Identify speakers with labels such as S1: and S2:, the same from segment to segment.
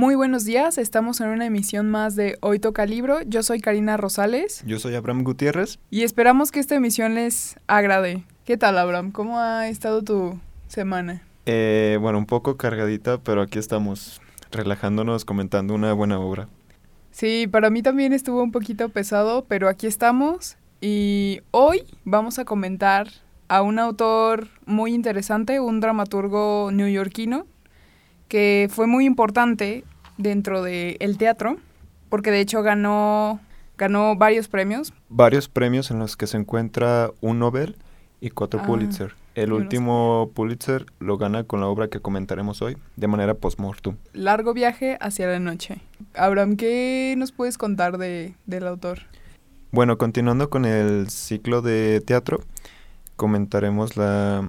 S1: Muy buenos días, estamos en una emisión más de Hoy Toca Libro. Yo soy Karina Rosales.
S2: Yo soy Abraham Gutiérrez.
S1: Y esperamos que esta emisión les agrade. ¿Qué tal, Abraham? ¿Cómo ha estado tu semana?
S2: Eh, bueno, un poco cargadita, pero aquí estamos relajándonos, comentando una buena obra.
S1: Sí, para mí también estuvo un poquito pesado, pero aquí estamos y hoy vamos a comentar a un autor muy interesante, un dramaturgo neoyorquino que fue muy importante dentro del teatro, porque de hecho ganó, ganó varios premios.
S2: Varios premios en los que se encuentra un Nobel y cuatro
S1: Ah,
S2: Pulitzer. El
S1: no
S2: último Pulitzer lo gana con la obra que comentaremos hoy, de manera post-mortem.
S1: Largo viaje hacia la noche. Abraham, ¿qué nos puedes contar de, del autor?
S2: Bueno, continuando con el ciclo de teatro, comentaremos la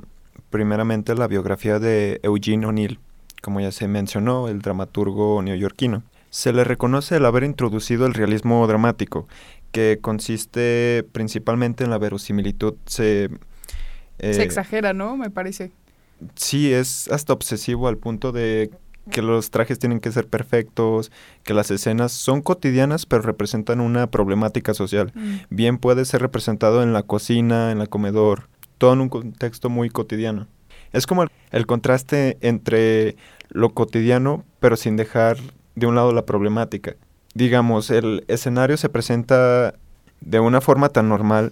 S2: primeramente la biografía de Eugene O'Neill, como ya se mencionó, el dramaturgo neoyorquino. Se le reconoce el haber introducido el realismo dramático, que consiste principalmente en la verosimilitud. Se, eh,
S1: Se exagera, ¿no? Me parece.
S2: Sí, es hasta obsesivo al punto de que los trajes tienen que ser perfectos, que las escenas son cotidianas pero representan una problemática social.
S1: Mm.
S2: Bien puede ser representado en la cocina, en el comedor, todo en un contexto muy cotidiano. Es como el, el contraste entre lo cotidiano pero sin dejar de un lado la problemática. Digamos, el escenario se presenta de una forma tan normal,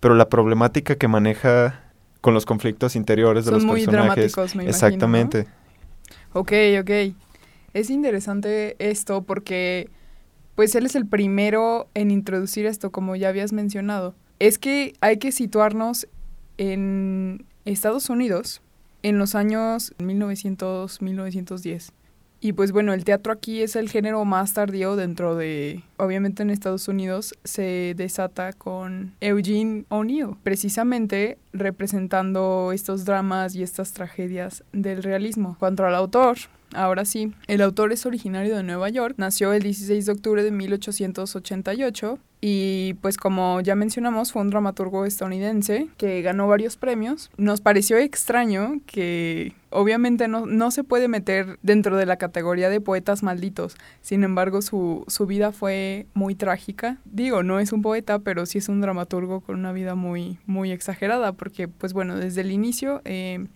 S2: pero la problemática que maneja con los conflictos interiores de
S1: Son
S2: los
S1: muy
S2: personajes.
S1: dramáticos, me imagino, ¿no?
S2: Exactamente.
S1: Ok, ok. Es interesante esto porque, pues él es el primero en introducir esto, como ya habías mencionado. Es que hay que situarnos en Estados Unidos en los años 1900-1910. Y pues bueno, el teatro aquí es el género más tardío dentro de, obviamente en Estados Unidos se desata con Eugene O'Neill, precisamente representando estos dramas y estas tragedias del realismo. Cuanto al autor, ahora sí, el autor es originario de Nueva York, nació el 16 de octubre de 1888 y pues como ya mencionamos fue un dramaturgo estadounidense que ganó varios premios. Nos pareció extraño que obviamente no, no se puede meter dentro de la categoría de poetas malditos, sin embargo su, su vida fue muy trágica. Digo, no es un poeta, pero sí es un dramaturgo con una vida muy, muy exagerada porque pues bueno, desde el inicio... Eh,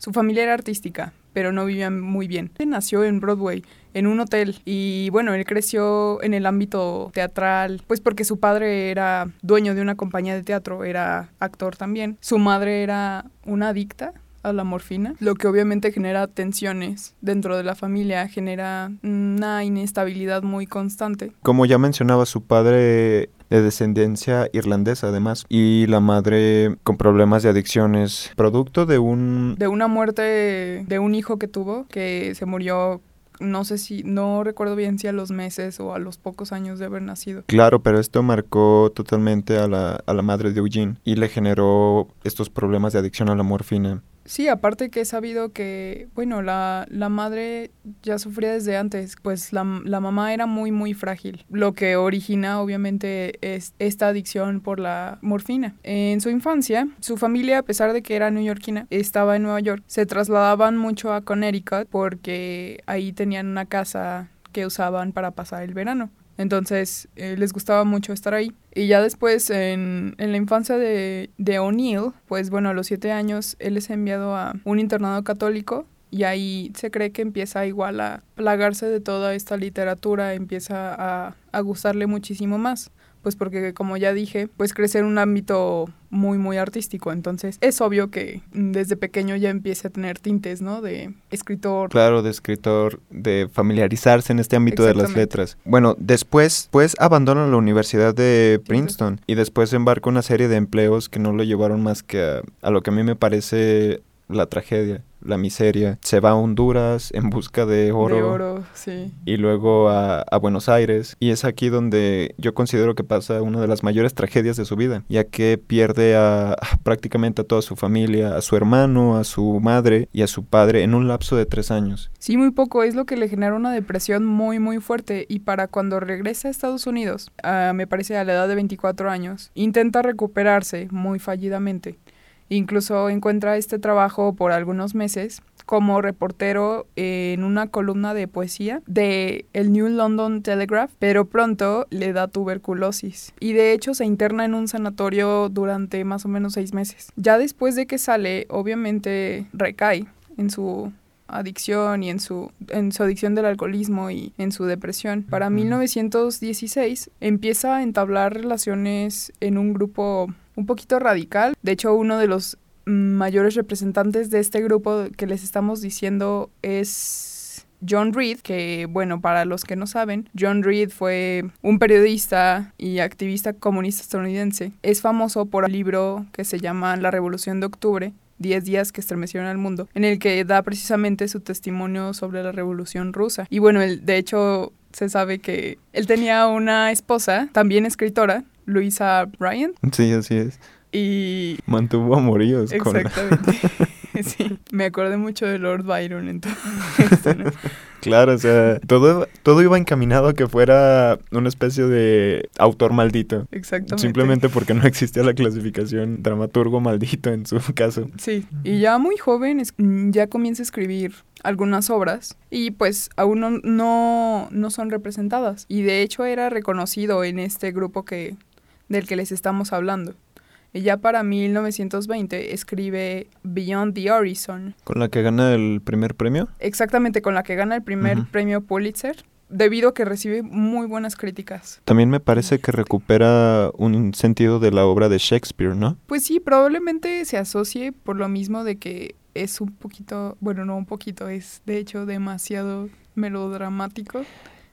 S1: su familia era artística, pero no vivían muy bien. Él nació en Broadway, en un hotel, y bueno, él creció en el ámbito teatral, pues porque su padre era dueño de una compañía de teatro, era actor también. Su madre era una adicta a la morfina, lo que obviamente genera tensiones dentro de la familia, genera una inestabilidad muy constante.
S2: Como ya mencionaba, su padre de descendencia irlandesa además y la madre con problemas de adicciones producto de un
S1: De una muerte de un hijo que tuvo, que se murió no sé si, no recuerdo bien si a los meses o a los pocos años de haber nacido.
S2: Claro, pero esto marcó totalmente a la, a la madre de Eugene y le generó estos problemas de adicción a la morfina.
S1: Sí, aparte que he sabido que, bueno, la, la madre ya sufría desde antes, pues la, la mamá era muy, muy frágil, lo que origina obviamente es esta adicción por la morfina. En su infancia, su familia, a pesar de que era neoyorquina, estaba en Nueva York, se trasladaban mucho a Connecticut porque ahí tenían una casa que usaban para pasar el verano. Entonces eh, les gustaba mucho estar ahí. Y ya después, en, en la infancia de, de O'Neill, pues bueno, a los siete años, él es enviado a un internado católico y ahí se cree que empieza igual a plagarse de toda esta literatura, empieza a, a gustarle muchísimo más. Pues porque, como ya dije, pues crece en un ámbito muy, muy artístico. Entonces, es obvio que desde pequeño ya empieza a tener tintes, ¿no? De escritor,
S2: Claro, de escritor, de familiarizarse en este ámbito de las letras. Bueno, después pues abandona la Universidad de Princeton y después embarca una serie de empleos que no lo llevaron más que a, a lo que a mí me parece la tragedia, la miseria. Se va a Honduras en busca de oro.
S1: de oro, sí.
S2: y luego a, a Buenos Aires. Y es aquí donde yo considero que pasa una de las mayores tragedias de su vida, ya que pierde a, a prácticamente a toda su familia, a su hermano, a su madre y a su padre en un lapso de tres años.
S1: Sí, muy poco, es lo que le genera una depresión muy, muy fuerte. Y para cuando regresa a Estados Unidos, ah, me parece a la edad de 24 años, intenta recuperarse muy fallidamente. Incluso encuentra este trabajo por algunos meses como reportero en una columna de poesía de el New London Telegraph, pero pronto le da tuberculosis y de hecho se interna en un sanatorio durante más o menos seis meses. Ya después de que sale, obviamente recae en su adicción y en su, en su adicción del alcoholismo y en su depresión. Para 1916 empieza a entablar relaciones en un grupo un poquito radical. De hecho, uno de los mayores representantes de este grupo que les estamos diciendo es John Reed, que bueno, para los que no saben, John Reed fue un periodista y activista comunista estadounidense. Es famoso por el libro que se llama La Revolución de Octubre, 10 días que estremecieron al mundo, en el que da precisamente su testimonio sobre la Revolución Rusa. Y bueno, de hecho se sabe que él tenía una esposa, también escritora, Luisa Bryant.
S2: Sí, así es.
S1: Y...
S2: Mantuvo amoríos.
S1: Exactamente. sí, me acordé mucho de Lord Byron entonces.
S2: claro, o sea, todo, todo iba encaminado a que fuera una especie de autor maldito.
S1: Exactamente.
S2: Simplemente porque no existía la clasificación dramaturgo maldito en su caso.
S1: Sí, y ya muy joven ya comienza a escribir algunas obras y pues aún no, no, no son representadas. Y de hecho era reconocido en este grupo que, del que les estamos hablando. Y ya para 1920 escribe Beyond the Horizon.
S2: ¿Con la que gana el primer premio?
S1: Exactamente, con la que gana el primer premio Pulitzer, debido a que recibe muy buenas críticas.
S2: También me parece que recupera un sentido de la obra de Shakespeare, ¿no?
S1: Pues sí, probablemente se asocie por lo mismo de que es un poquito, bueno, no un poquito, es de hecho demasiado melodramático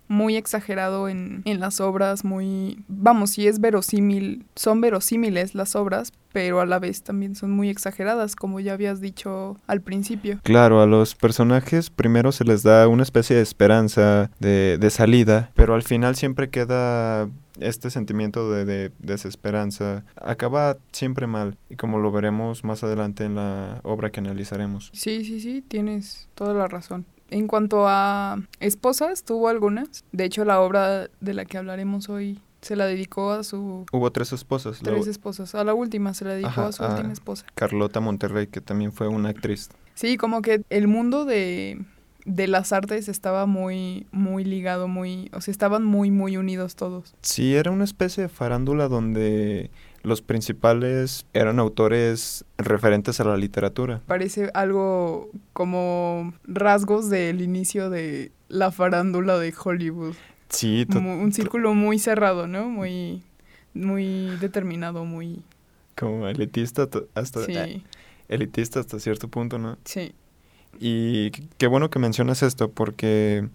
S1: muy exagerado en, en, las obras, muy, vamos, sí es verosímil, son verosímiles las obras, pero a la vez también son muy exageradas, como ya habías dicho al principio.
S2: Claro, a los personajes primero se les da una especie de esperanza, de, de salida, pero al final siempre queda este sentimiento de, de, desesperanza acaba siempre mal y como lo veremos más adelante en la obra que analizaremos.
S1: Sí, sí, sí, tienes toda la razón. En cuanto a esposas, tuvo algunas. De hecho, la obra de la que hablaremos hoy se la dedicó a su...
S2: Hubo tres esposas.
S1: Tres esposas. A la última se la dedicó a su última esposa.
S2: Carlota Monterrey, que también fue una actriz.
S1: Sí, como que el mundo de, de las artes estaba muy, muy ligado, muy... O sea, estaban muy, muy unidos todos.
S2: Sí, era una especie de farándula donde los principales eran autores referentes a la literatura.
S1: Parece algo como rasgos del inicio de la farándula de Hollywood.
S2: Sí,
S1: un círculo muy cerrado, ¿no? Muy, muy determinado, muy...
S2: Como elitista hasta... Sí. elitista hasta cierto punto, ¿no?
S1: Sí.
S2: Y qué bueno que mencionas esto porque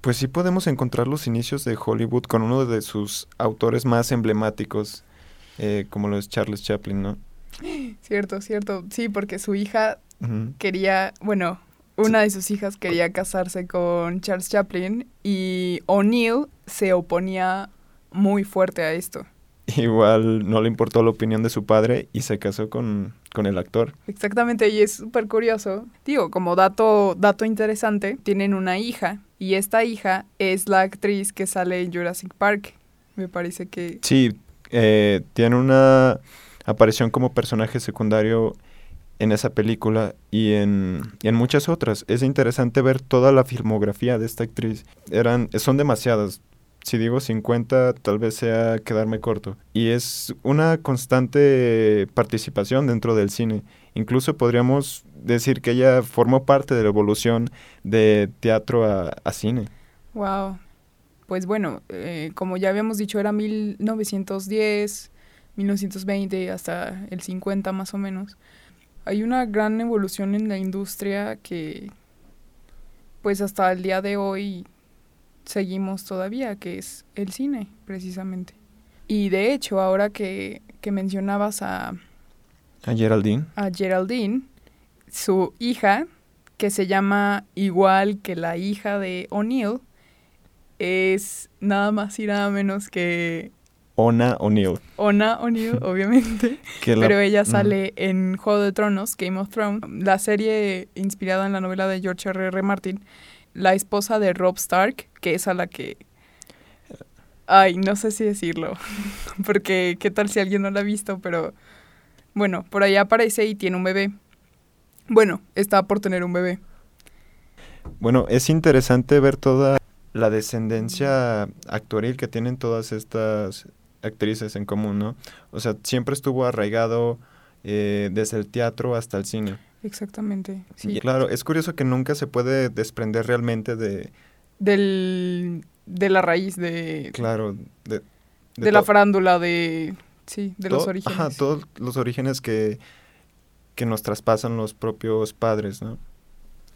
S2: pues sí podemos encontrar los inicios de Hollywood con uno de sus autores más emblemáticos, eh, como lo es Charles Chaplin, ¿no?
S1: Cierto, cierto. Sí, porque su hija quería, bueno, una de sus hijas quería casarse con Charles Chaplin y O'Neill se oponía muy fuerte a esto.
S2: Igual no le importó la opinión de su padre y se casó con, con el actor.
S1: Exactamente, y es súper curioso. Digo, como dato, dato interesante, tienen una hija y esta hija es la actriz que sale en Jurassic Park. Me parece que...
S2: Sí, eh, tiene una aparición como personaje secundario en esa película y en, en, muchas otras. Es interesante ver toda la filmografía de esta actriz. Eran, son demasiadas. Si digo 50, tal vez sea quedarme corto. Y es una constante participación dentro del cine. Incluso podríamos decir que ella formó parte de la evolución de teatro a, a cine.
S1: Wow, pues bueno, eh, como ya habíamos dicho, era 1910, 1920, hasta el 50 más o menos. Hay una gran evolución en la industria que, pues hasta el día de hoy, seguimos todavía, que es el cine, precisamente. Y de hecho, ahora que, que mencionabas a...
S2: A Geraldine.
S1: A Geraldine, su hija, que se llama igual que la hija de O'Neill, es nada más y nada menos que...
S2: Ona O'Neill.
S1: Ona O'Neill, obviamente. Pero ella sale en Juego de Tronos, Game of Thrones, la serie inspirada en la novela de George R. R. Martin, la esposa de Rob Stark, que es a la que... Ay, no sé si decirlo, porque qué tal si alguien no la ha visto, pero Bueno, por ahí aparece y tiene un bebé. Bueno, está por tener un bebé.
S2: Bueno, es interesante ver toda la descendencia actoril que tienen todas estas actrices en común, ¿no? O sea, siempre estuvo arraigado eh, desde el teatro hasta el cine.
S1: Exactamente. Sí.
S2: Y claro, es curioso que nunca se puede desprender realmente de...
S1: Del, de la raíz de...
S2: Claro, de...
S1: De, la farándula, de... Sí, de los orígenes.
S2: Ajá, todos los orígenes que, que nos traspasan los propios padres, ¿no?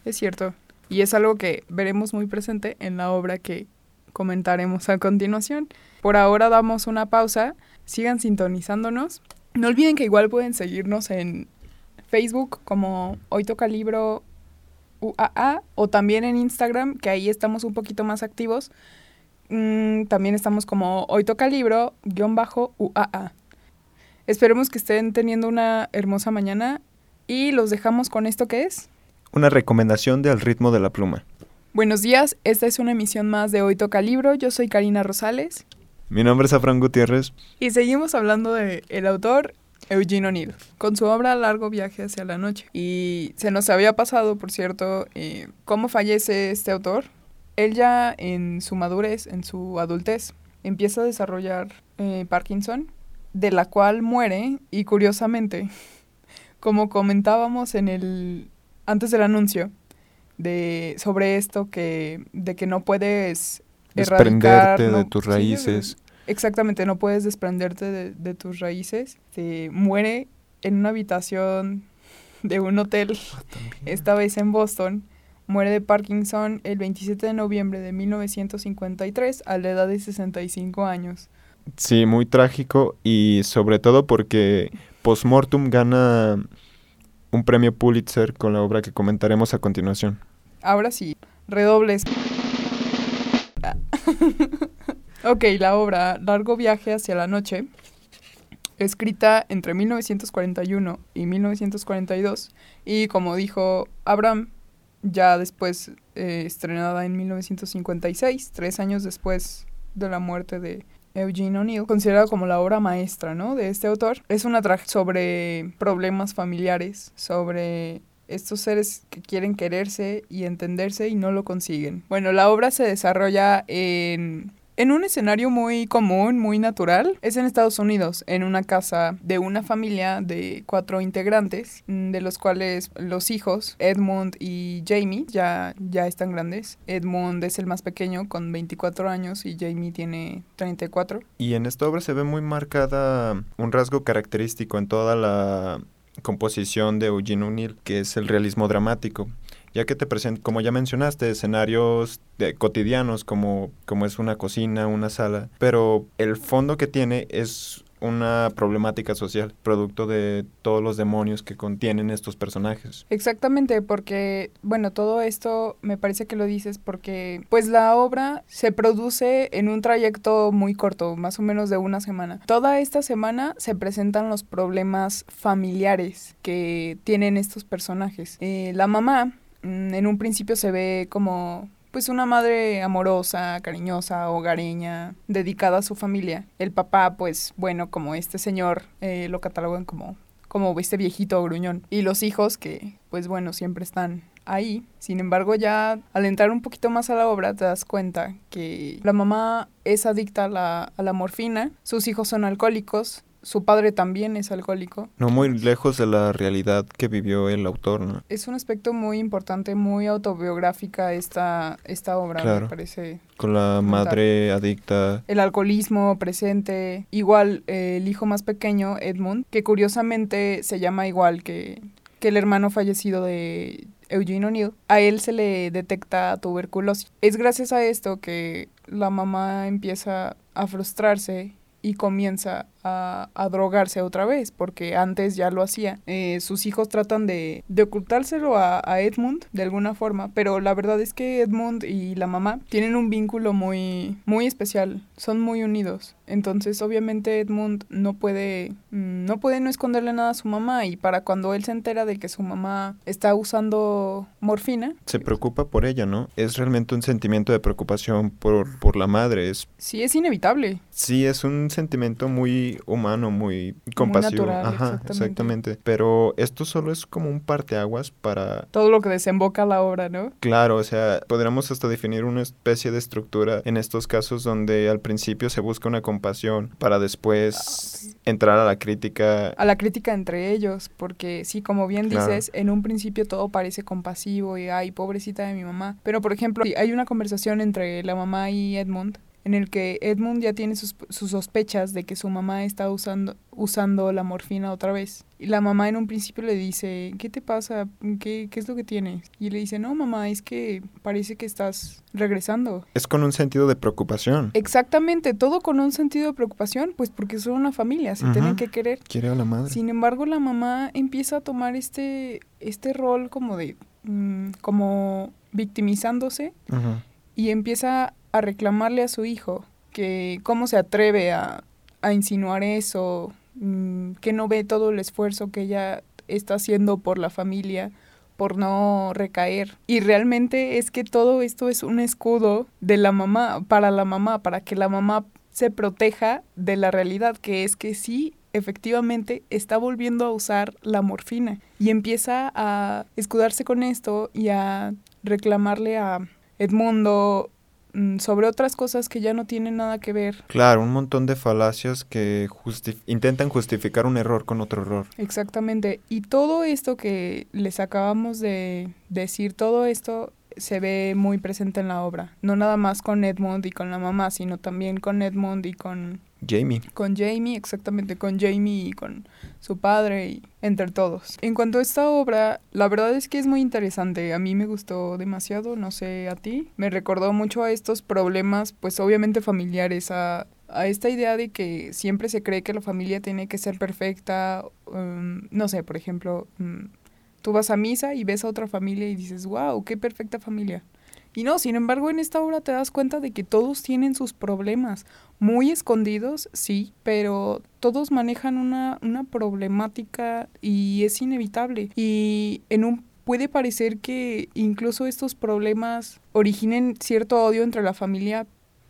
S1: Es cierto. Y es algo que veremos muy presente en la obra que comentaremos a continuación. Por ahora damos una pausa. Sigan sintonizándonos. No olviden que igual pueden seguirnos en Facebook como Hoy Toca Libro UAA o también en Instagram, que ahí estamos un poquito más activos. Mm, también estamos como Hoy Toca Libro guion bajo UAA. Esperemos que estén teniendo una hermosa mañana y los dejamos con esto que es.
S2: Una recomendación de Al ritmo de la pluma.
S1: Buenos días, esta es una emisión más de Hoy Toca Libro. Yo soy Karina Rosales.
S2: Mi nombre es Afran Gutiérrez.
S1: Y seguimos hablando de el autor Eugene O'Neill, con su obra Largo viaje hacia la noche. Y se nos había pasado, por cierto, eh, cómo fallece este autor. Él ya en su madurez, en su adultez, empieza a desarrollar eh, Parkinson, de la cual muere y curiosamente, como comentábamos en el antes del anuncio, de sobre esto que de que no puedes
S2: desprenderte de tus raíces.
S1: Exactamente, no puedes desprenderte de, tus raíces. Se muere en una habitación de un hotel, ah, esta vez en Boston. Muere de Parkinson el 27 de noviembre de 1953 a la edad de 65 años.
S2: Sí, muy trágico y sobre todo porque Postmortem gana un premio Pulitzer con la obra que comentaremos a continuación.
S1: Ahora sí, redobles. ok, la obra Largo viaje hacia la noche, escrita entre 1941 y 1942, y como dijo Abraham, ya después eh, estrenada en 1956, tres años después de la muerte de Eugene O'Neill, considerado como la obra maestra, ¿no? De este autor. Es una tragedia sobre problemas familiares, sobre estos seres que quieren quererse y entenderse y no lo consiguen. Bueno, la obra se desarrolla en en un escenario muy común, muy natural, es en Estados Unidos, en una casa de una familia de cuatro integrantes, mm, de los cuales los hijos, Edmund y Jamie, ya, ya están grandes. Edmund es el más pequeño, con 24 años, y Jamie tiene 34.
S2: Y en esta obra se ve muy marcada un rasgo característico en toda la composición de Eugene O'Neill, que es el realismo dramático ya que te presenta, como ya mencionaste, escenarios de, cotidianos como, como es una cocina, una sala, pero el fondo que tiene es una problemática social, producto de todos los demonios que contienen estos personajes.
S1: Exactamente, porque, bueno, todo esto me parece que lo dices porque, pues la obra se produce en un trayecto muy corto, más o menos de una semana. Toda esta semana se presentan los problemas familiares que tienen estos personajes. Eh, la mamá en un principio se ve como pues una madre amorosa, cariñosa, hogareña, dedicada a su familia. El papá, pues bueno, como este señor eh, lo catalogan como, como este viejito gruñón. Y los hijos que, pues bueno, siempre están ahí. Sin embargo, ya al entrar un poquito más a la obra te das cuenta que la mamá es adicta a la, a la morfina, sus hijos son alcohólicos, su padre también es alcohólico.
S2: No muy lejos de la realidad que vivió el autor, ¿no?
S1: Es un aspecto muy importante, muy autobiográfica esta, esta obra, me parece.
S2: Con la madre adicta.
S1: El alcoholismo presente. Igual eh, el hijo más pequeño, Edmund, que curiosamente se llama igual que, que el hermano fallecido de Eugene O'Neill, a él se le detecta tuberculosis. Es gracias a esto que la mamá empieza a frustrarse y comienza a, drogarse otra vez, porque antes ya lo hacía. Eh, sus hijos tratan de, ocultárselo a, Edmund de alguna forma, pero la verdad es que Edmund y la mamá tienen un vínculo muy, muy especial, son muy unidos. Entonces, obviamente, Edmund no puede, mm, no puede no esconderle nada a su mamá y para cuando él se entera de que su mamá está usando morfina.
S2: Se preocupa por ella, ¿no? Es realmente un sentimiento de preocupación por, por la madre. Es...
S1: Sí, es inevitable.
S2: Sí, es un sentimiento muy muy humano, muy compasivo.
S1: natural,
S2: Ajá,
S1: exactamente.
S2: exactamente. Pero esto solo es como un parteaguas para
S1: Todo lo que desemboca la obra, ¿no?
S2: Claro, o sea, podríamos hasta definir una especie de estructura en estos casos donde al principio se busca una compasión para después entrar a la crítica.
S1: A la crítica entre ellos, porque sí, como bien
S2: Claro.
S1: dices, en un principio todo parece compasivo y, ay, pobrecita de mi mamá. Pero, por ejemplo, hay una conversación entre la mamá y Edmund en el que Edmund ya tiene sus, sus sospechas de que su mamá está usando, usando la morfina otra vez. Y la mamá en un principio le dice, ¿qué te pasa? ¿Qué, qué es lo que tienes? Y le dice, no, mamá, es que parece que estás regresando.
S2: Es con un sentido de preocupación.
S1: Exactamente, todo con un sentido de preocupación, pues porque son una familia, se
S2: Ujú.
S1: tienen que querer.
S2: Quiere a la madre.
S1: Sin embargo, la mamá empieza a tomar este, este rol como de, mm, como victimizándose y empieza a reclamarle a su hijo que cómo se atreve a, a insinuar eso, mm, que no ve todo el esfuerzo que ella está haciendo por la familia, por no recaer. Y realmente es que todo esto es un escudo de la mamá, para la mamá, para que la mamá se proteja de la realidad, que es que sí, efectivamente está volviendo a usar la morfina y empieza a escudarse con esto y a reclamarle a Edmundo sobre otras cosas que ya no tienen nada que ver.
S2: Claro, un montón de falacias que intentan justificar un error con otro error.
S1: Exactamente. Y todo esto que les acabamos de decir, todo esto se ve muy presente en la obra. No nada más con Edmund y con la mamá, sino también con Edmund y con,
S2: Jamie.
S1: con Jamie, exactamente, con Jamie y con su padre y entre todos. En cuanto a esta obra, la verdad es que es muy interesante. A mí me gustó demasiado, no sé a ti. Me recordó mucho a estos problemas, pues obviamente familiares, a, a esta idea de que siempre se cree que la familia tiene que ser perfecta. um, no sé, por ejemplo, mm, tú vas a misa y ves a otra familia y dices, wow, qué perfecta familia. Y no, sin embargo, en esta obra te das cuenta de que todos tienen sus problemas, muy escondidos, sí, pero todos manejan una, una problemática y es inevitable. Y en un puede parecer que incluso estos problemas originen cierto odio entre la familia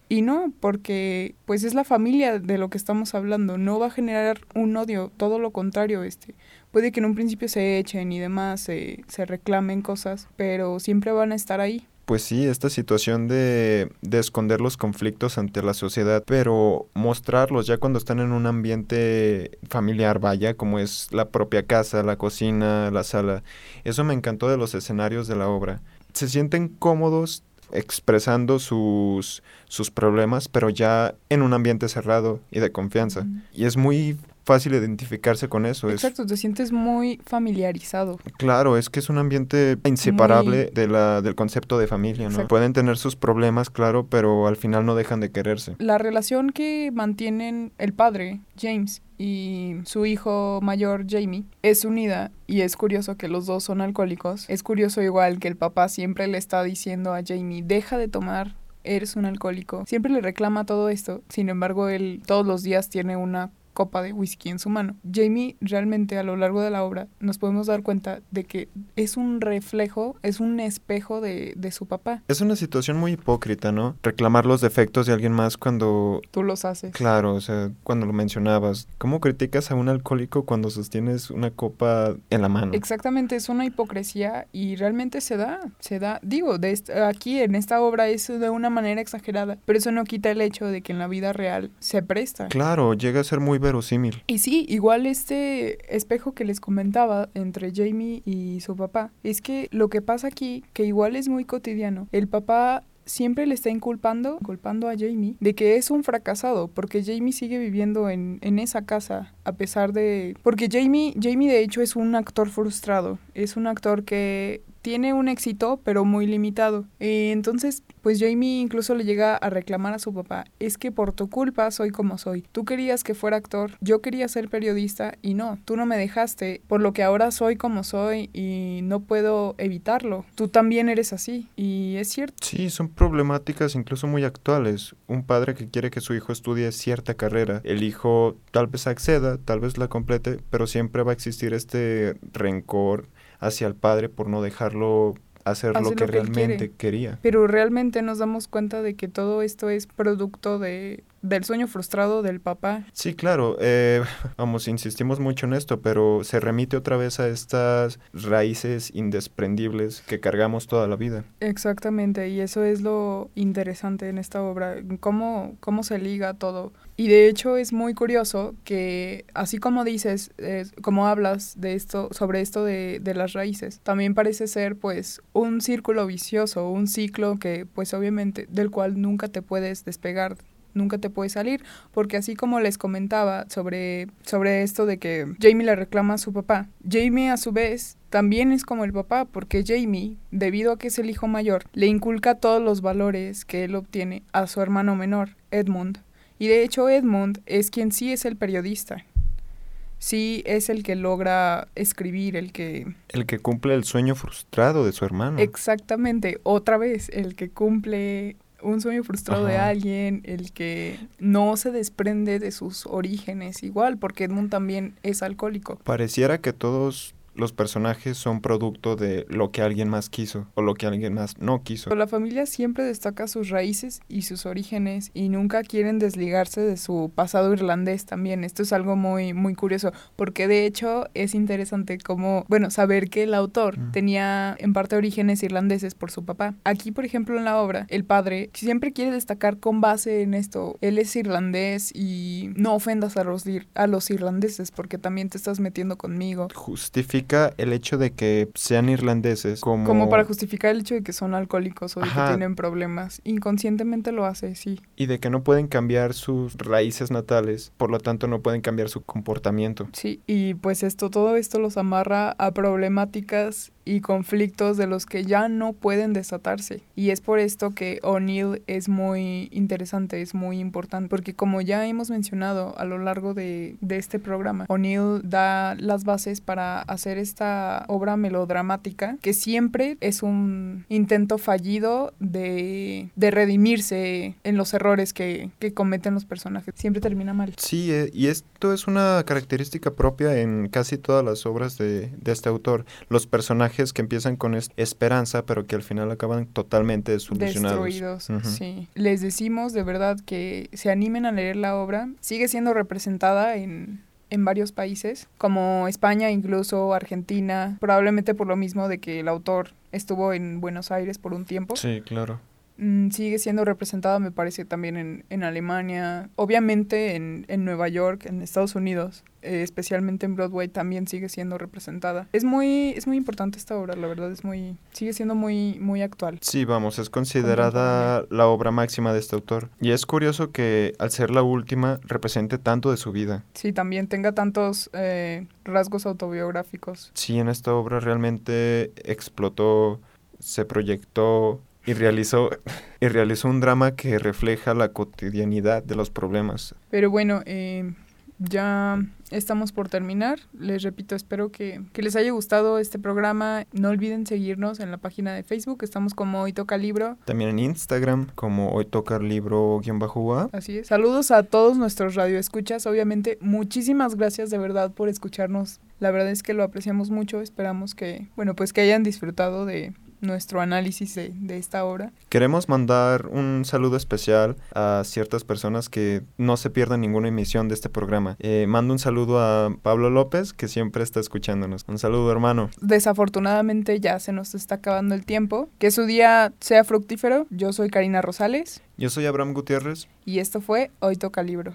S1: y no, porque pues es la familia de lo que estamos hablando, no va a generar un odio, todo lo contrario, este. Puede que en un principio se echen y demás, se, se reclamen cosas, pero siempre van a estar ahí.
S2: Pues sí, esta situación de, de esconder los conflictos ante la sociedad, pero mostrarlos ya cuando están en un ambiente familiar, vaya, como es la propia casa, la cocina, la sala. Eso me encantó de los escenarios de la obra. Se sienten cómodos expresando sus, sus problemas, pero ya en un ambiente cerrado y de confianza. Y es muy fácil identificarse con eso. Es,
S1: Exacto, te sientes muy familiarizado.
S2: Claro, es que es un ambiente inseparable
S1: Muy-
S2: de la, del concepto de familia, ¿no?
S1: Exacto.
S2: Pueden tener sus problemas, claro, pero al final no dejan de quererse.
S1: La relación que mantienen el padre, James, y su hijo mayor, Jamie, es unida y es curioso que los dos son alcohólicos. Es curioso igual que el papá siempre le está diciendo a Jamie, deja de tomar, eres un alcohólico. Siempre le reclama todo esto, sin embargo, él todos los días tiene una copa de whisky en su mano. Jamie realmente a lo largo de la obra nos podemos dar cuenta de que es un reflejo, es un espejo de, de su papá.
S2: Es una situación muy hipócrita, ¿no? Reclamar los defectos de alguien más cuando...
S1: Tú los haces.
S2: Claro, o sea, cuando lo mencionabas. ¿Cómo criticas a un alcohólico cuando sostienes una copa en la mano?
S1: Exactamente, es una hipocresía y realmente se da, se da. Digo, de aquí en esta obra es de una manera exagerada, pero eso no quita el hecho de que en la vida real se presta.
S2: Claro, llega a ser muy verosímil.
S1: Y sí, igual este espejo que les comentaba entre Jamie y su papá, es que lo que pasa aquí, que igual es muy cotidiano, el papá siempre le está inculpando, culpando a Jamie de que es un fracasado, porque Jamie sigue viviendo en, en esa casa, a pesar de... Porque Jamie, Jamie de hecho es un actor frustrado, es un actor que tiene un éxito, pero muy limitado. Eh, entonces, pues Jamie incluso le llega a reclamar a su papá, es que por tu culpa soy como soy. Tú querías que fuera actor, yo quería ser periodista y no, tú no me dejaste, por lo que ahora soy como soy y no puedo evitarlo. Tú también eres así y es cierto.
S2: Sí, son problemáticas incluso muy actuales. Un padre que quiere que su hijo estudie cierta carrera. El hijo tal vez acceda, tal vez la complete, pero siempre va a existir este rencor hacia el padre por no dejarlo hacer
S1: Hace
S2: lo
S1: lo
S2: que realmente quería.
S1: Pero realmente nos damos cuenta de que todo esto es producto de, del sueño frustrado del papá.
S2: Sí, claro, eh, vamos, insistimos mucho en esto, pero se remite otra vez a estas raíces indesprendibles que cargamos toda la vida.
S1: Exactamente, y eso es lo interesante en esta obra, cómo, cómo se liga todo. Y de hecho es muy curioso que, así como dices, como hablas de esto, sobre esto de, de, las raíces, también parece ser pues un círculo vicioso, un ciclo que pues obviamente del cual nunca te puedes despegar nunca te puedes salir, porque así como les comentaba sobre, sobre esto de que Jamie le reclama a su papá, Jamie a su vez también es como el papá, porque Jamie, debido a que es el hijo mayor, le inculca todos los valores que él obtiene a su hermano menor, Edmund. Y de hecho Edmund es quien sí es el periodista. Sí es el que logra escribir, el que...
S2: El que cumple el sueño frustrado de su hermano.
S1: Exactamente, otra vez, el que cumple un sueño frustrado de alguien, el que no se desprende de sus orígenes igual, porque Edmund también es alcohólico.
S2: Pareciera que todos los personajes son producto de lo que alguien más quiso o lo que alguien más no quiso.
S1: La familia siempre destaca sus raíces y sus orígenes y nunca quieren desligarse de su pasado irlandés también. Esto es algo muy muy curioso porque de hecho es interesante como, bueno, saber que el autor tenía en parte orígenes irlandeses por su papá. Aquí, por ejemplo, en la obra, el padre siempre quiere destacar con base en esto. Él es irlandés y no ofendas a los, a los irlandeses porque también te estás metiendo conmigo.
S2: Justifica el hecho de que sean irlandeses como...
S1: Como para justificar el hecho de que son alcohólicos o de que tienen problemas. Inconscientemente lo hace, sí.
S2: Y de que no pueden cambiar sus raíces natales, por lo tanto no pueden cambiar su comportamiento.
S1: Sí, y pues esto, todo esto los amarra a problemáticas y conflictos de los que ya no pueden desatarse. Y es por esto que O'Neill es muy interesante, es muy importante, porque como ya hemos mencionado a lo largo de, de este programa, O'Neill da las bases para hacer esta obra melodramática que siempre es un intento fallido de, de redimirse en los errores que, que, cometen los personajes. Siempre termina mal.
S2: Sí, eh, y esto es una característica propia en casi todas las obras de, de este autor. Los personajes que empiezan con esperanza, pero que al final acaban totalmente desilusionados.
S1: Destruidos, sí. Les decimos de verdad que se animen a leer la obra. Sigue siendo representada en, en varios países, como España, incluso Argentina, probablemente por lo mismo de que el autor estuvo en Buenos Aires por un tiempo.
S2: Sí, claro.
S1: Mm, sigue siendo representada, me parece, también en, en Alemania, obviamente en, en, Nueva York, en Estados Unidos, eh, especialmente en Broadway también sigue siendo representada. Es muy, es muy importante esta obra, la verdad, es muy, sigue siendo muy, muy actual.
S2: Sí, vamos, es considerada la obra máxima de este autor. Y es curioso que al ser la última represente tanto de su vida.
S1: Sí, también tenga tantos eh, rasgos autobiográficos.
S2: Sí, en esta obra realmente explotó, se proyectó y realizó, y realizó un drama que refleja la cotidianidad de los problemas.
S1: Pero bueno, eh, ya estamos por terminar. Les repito, espero que, que, les haya gustado este programa. No olviden seguirnos en la página de Facebook. Estamos como Hoy Toca Libro.
S2: También en Instagram como Hoy Toca Libro-A.
S1: Así es. Saludos a todos nuestros radioescuchas. Obviamente, muchísimas gracias de verdad por escucharnos. La verdad es que lo apreciamos mucho. Esperamos que, bueno, pues que hayan disfrutado de, nuestro análisis de, de, esta obra.
S2: Queremos mandar un saludo especial a ciertas personas que no se pierdan ninguna emisión de este programa. Eh, mando un saludo a Pablo López, que siempre está escuchándonos. Un saludo, hermano.
S1: Desafortunadamente ya se nos está acabando el tiempo. Que su día sea fructífero. Yo soy Karina Rosales.
S2: Yo soy Abraham Gutiérrez.
S1: Y esto fue Hoy Toca Libro.